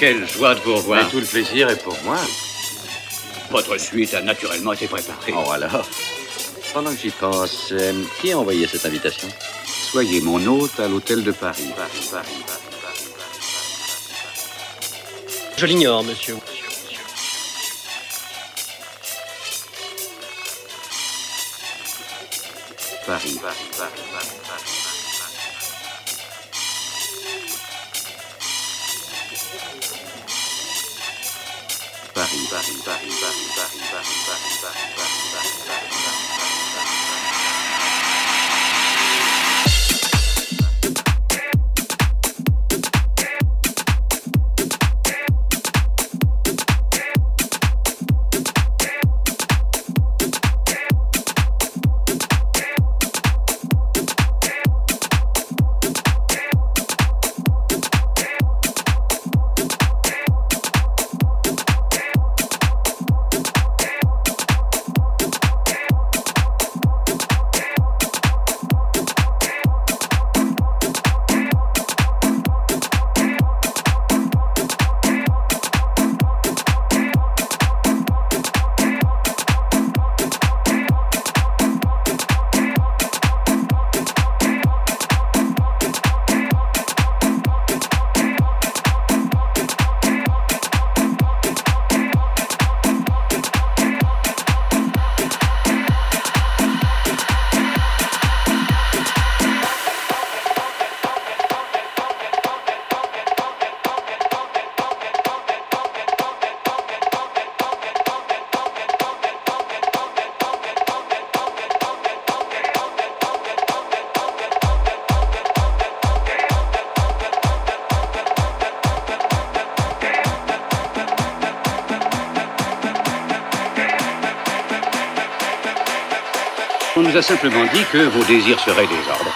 Quelle joie de vous revoir. Mais tout le plaisir est pour moi. Votre suite a naturellement été préparée. Oh alors. Pendant que j'y pense, euh, qui a envoyé cette invitation? Soyez mon hôte à l'hôtel de Paris. Je l'ignore, monsieur. Nous a simplement dit que vos désirs seraient désordres.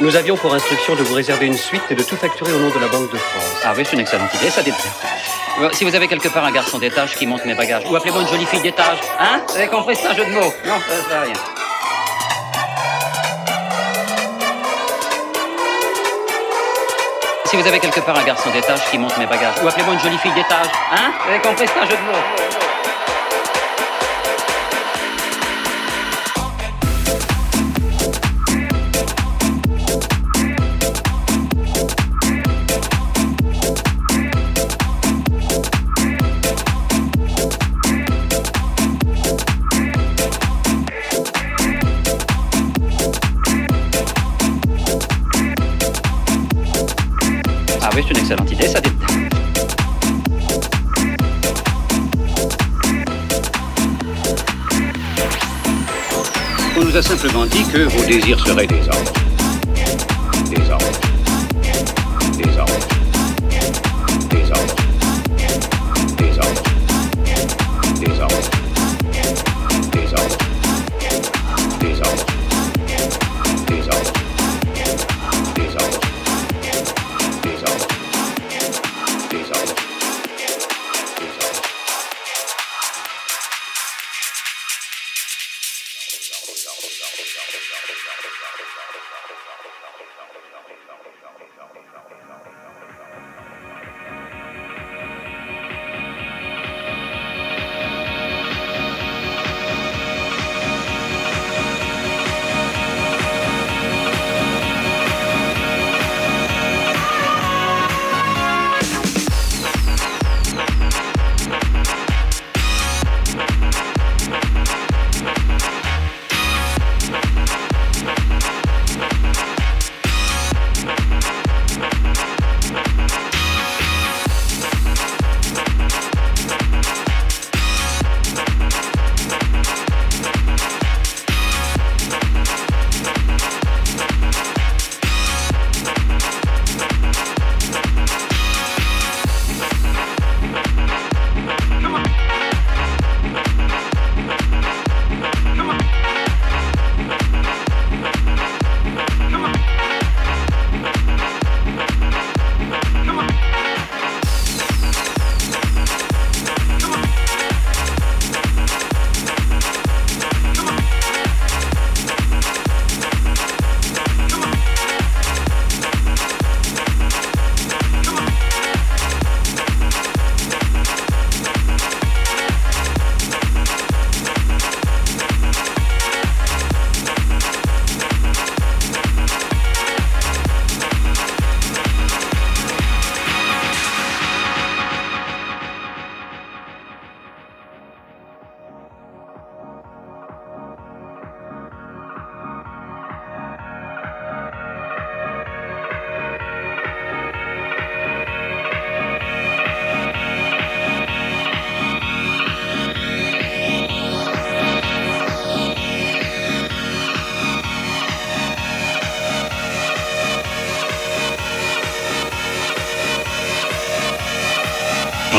Nous avions pour instruction de vous réserver une suite et de tout facturer au nom de la Banque de France. Ah oui, c'est une excellente idée, ça dépend. Euh, Si vous avez quelque part un garçon d'étage qui monte mes bagages, ou appelez-moi une jolie fille d'étage, hein? Vous avez compris, c'est un jeu de mots? Non, ça sert à rien. Si vous avez quelque part un garçon d'étage qui monte mes bagages, ou appelez-moi une jolie fille d'étage, hein? Vous avez compris, c'est un jeu de mots? C'est une excellente idée, ça. On nous a simplement dit que vos désirs seraient des ordres.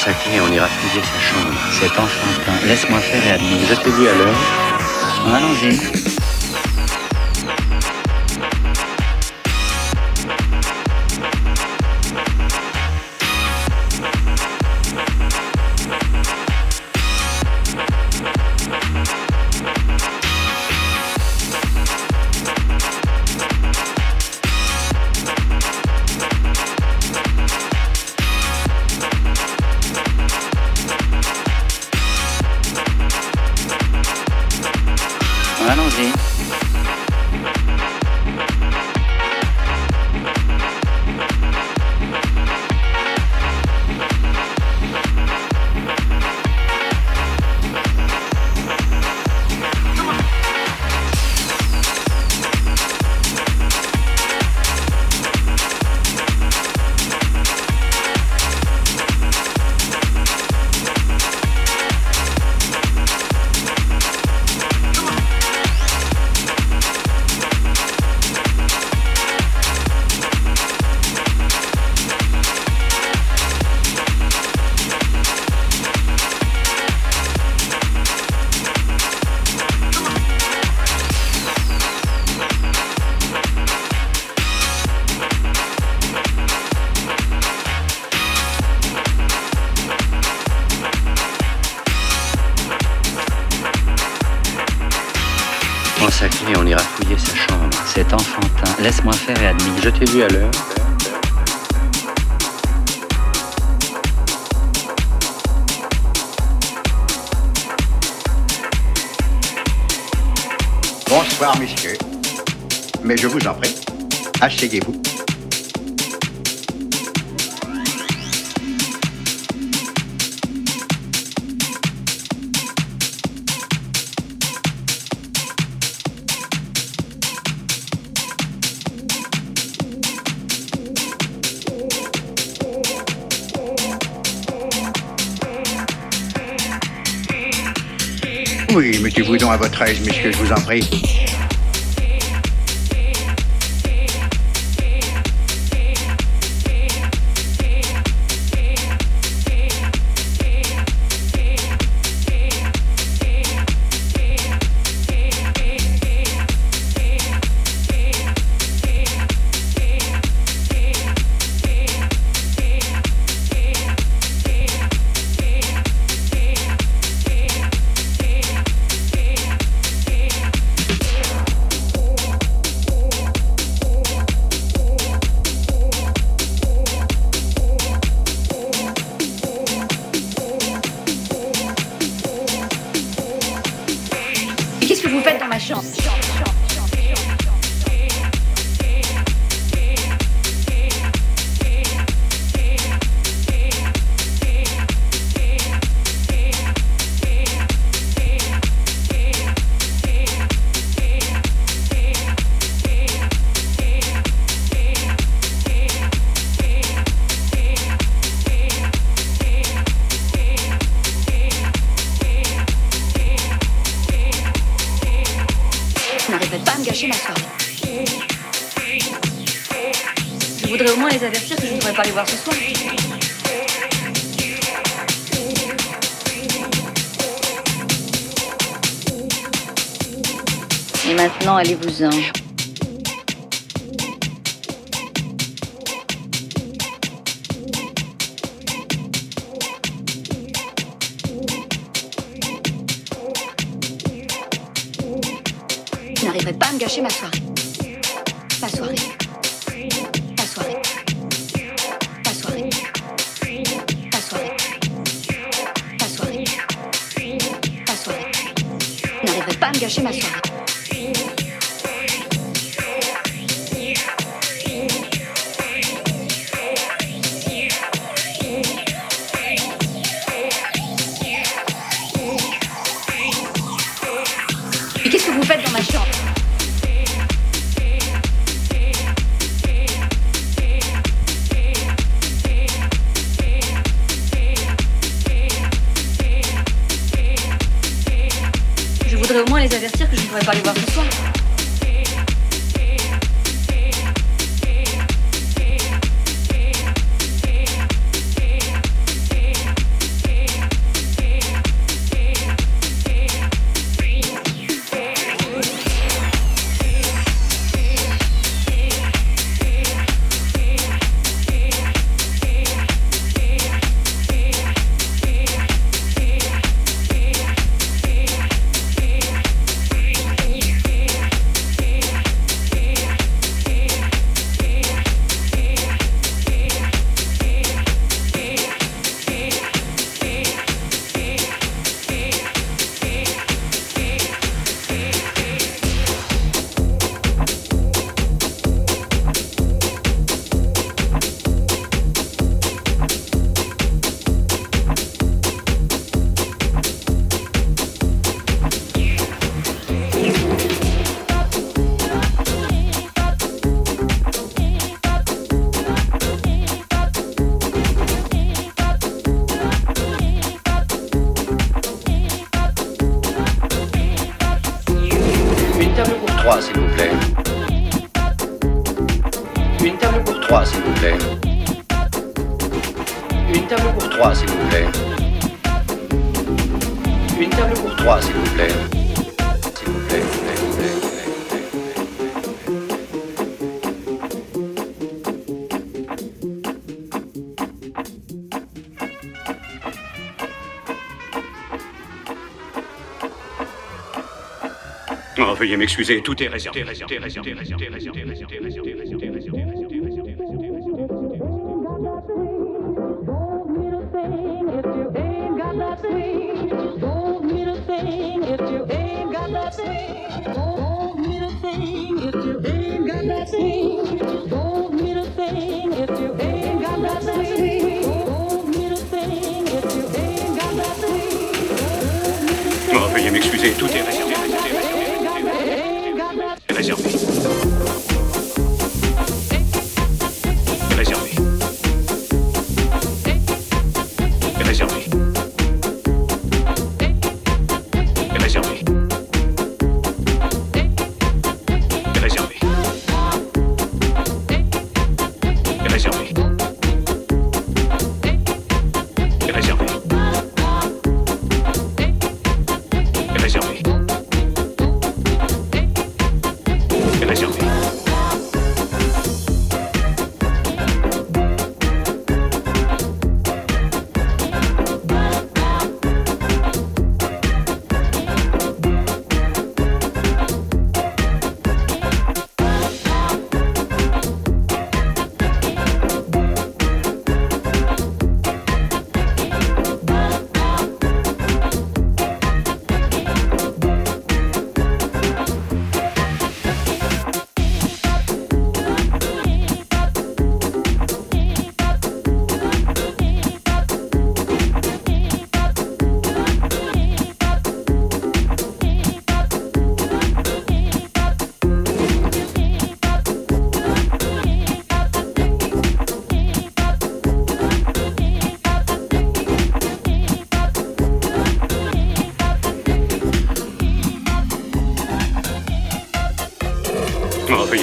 Sa clé et on ira fouiller sa chambre. C'est enfantin. Laisse-moi faire et admire. Je t'ai vu à l'heure. Allons-y. allongé. Prends sa on ira fouiller sa chambre. C'est enfantin. Laisse-moi faire et admire. Je t'ai vu à l'heure. Bonsoir, messieurs. Mais je vous en prie, asseyez-vous. Mettez-vous donc à votre aise, messieurs, je vous en prie. Gâcher ma soirée. Veuillez m'excuser, tout est réservé. veuillez m'excuser, tout est réservé.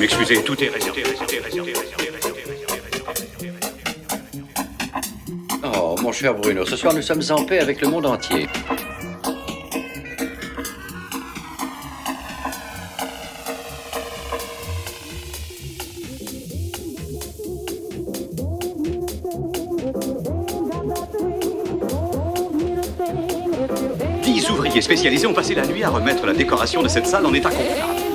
M'excuser, tout est réservé. Oh, mon cher Bruno, ce soir nous sommes en paix avec le monde entier. Dix ouvriers spécialisés ont passé la nuit à remettre la décoration de cette salle en état convenable.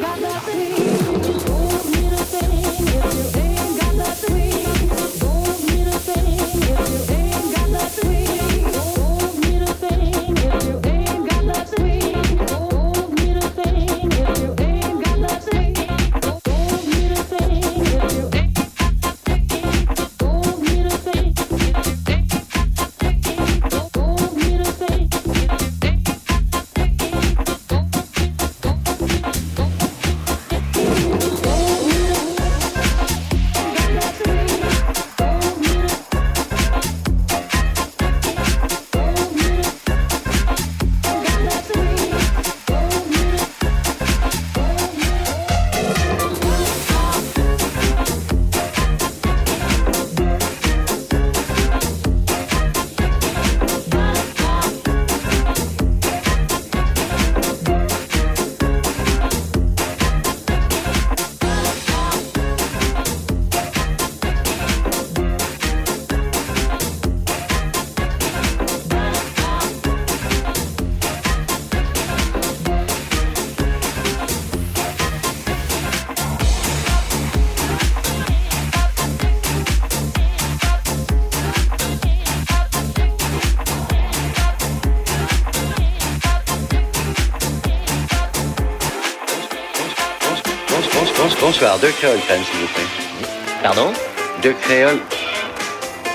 Bonsoir, deux créoles crème, s'il vous plaît. Pardon Deux créoles.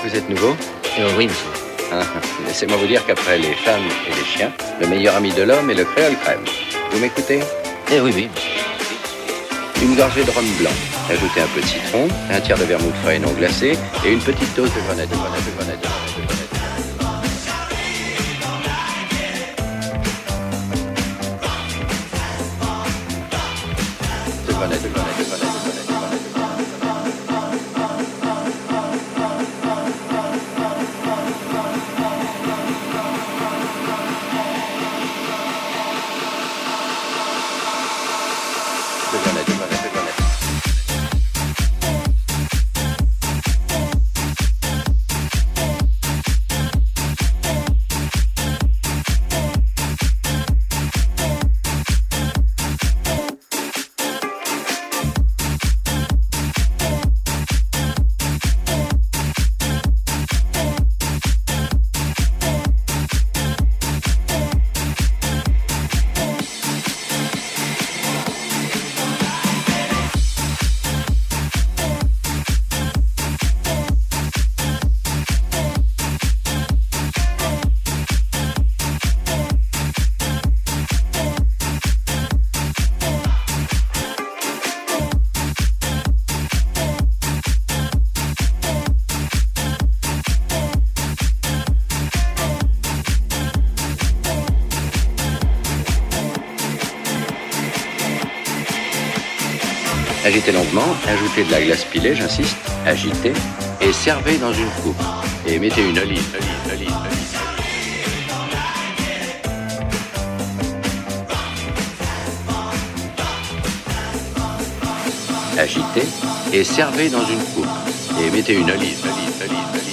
Vous êtes nouveau Euh, Oui, monsieur. Ah, Laissez-moi vous dire qu'après les femmes et les chiens, le meilleur ami de l'homme est le créole crème. Vous m'écoutez Eh oui, oui. Une gorgée de rhum blanc. Ajoutez un peu de citron, un tiers de vermouth frais non glacé, et une petite dose de grenade, de grenade, de grenade, de grenade, Agitez longuement, ajoutez de la glace pilée, j'insiste, agitez, et servez dans une coupe. Et mettez une olive, olive, olive, olive. Agitez et servez dans une coupe. Et mettez une olive, olive, olive, olive,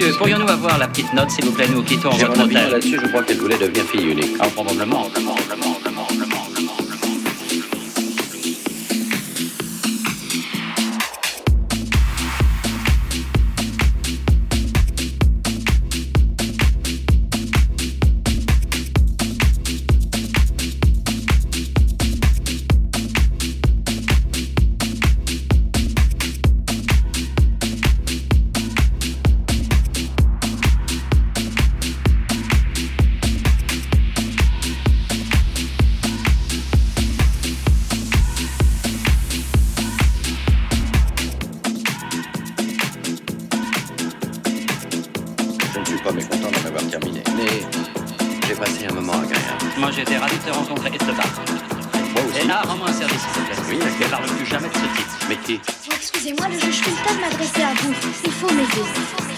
monsieur. Pourrions-nous avoir la petite note, s'il vous plaît Nous quittons J'ai votre mon hôtel. là-dessus, je crois qu'elle voulait devenir fille unique. Ah, probablement, probablement, probablement, Je suis pas mécontent d'en avoir terminé. Mais j'ai passé un moment agréable. Moi, j'étais ravi de te rencontrer et de te battre. Moi aussi. Et ah, rends-moi un service, s'il te plaît. Oui, Ne parle plus jamais de ce type. Mais qui? Excusez-moi, le juge de m'adresser à vous. Il faut m'aider.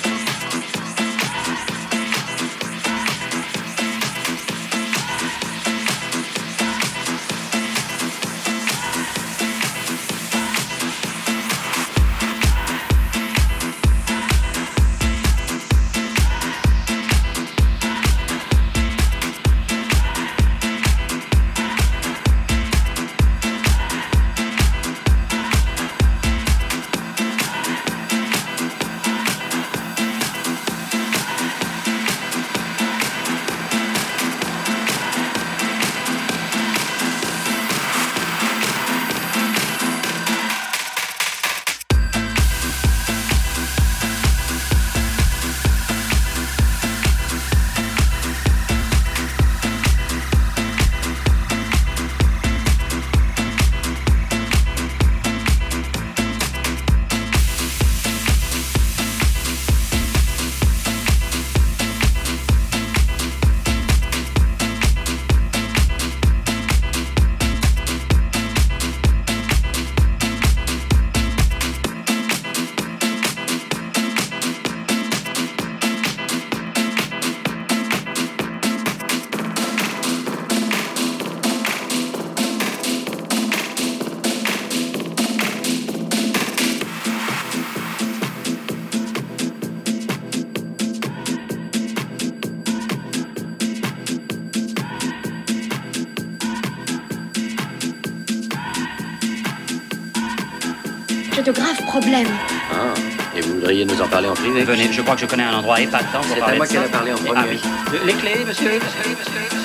J'ai de graves problèmes. Ah, et vous voudriez nous en parler en privé Venez, je crois que je connais un endroit épatant pour C'est à parler moi de qu'elle ça. a parlé en Et- premier. Ah oui. Le- Les clés, monsieur, monsieur, monsieur, monsieur.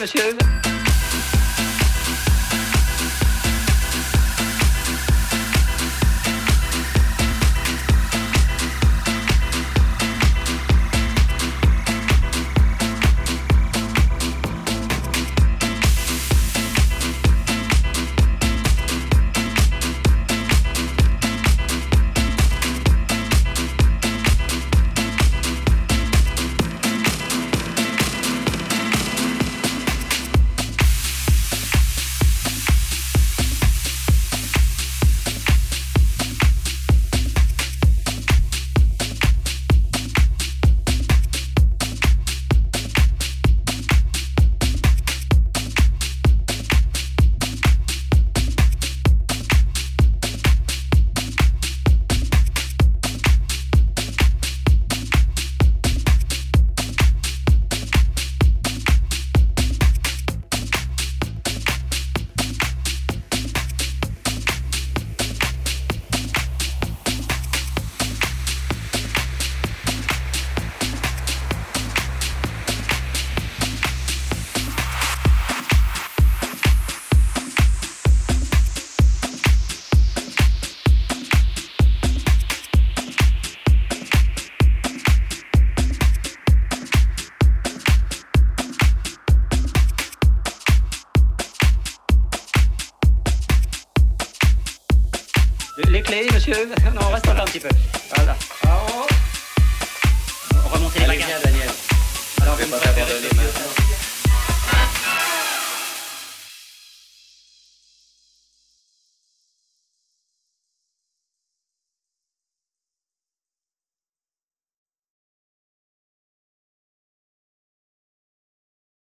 Les clés,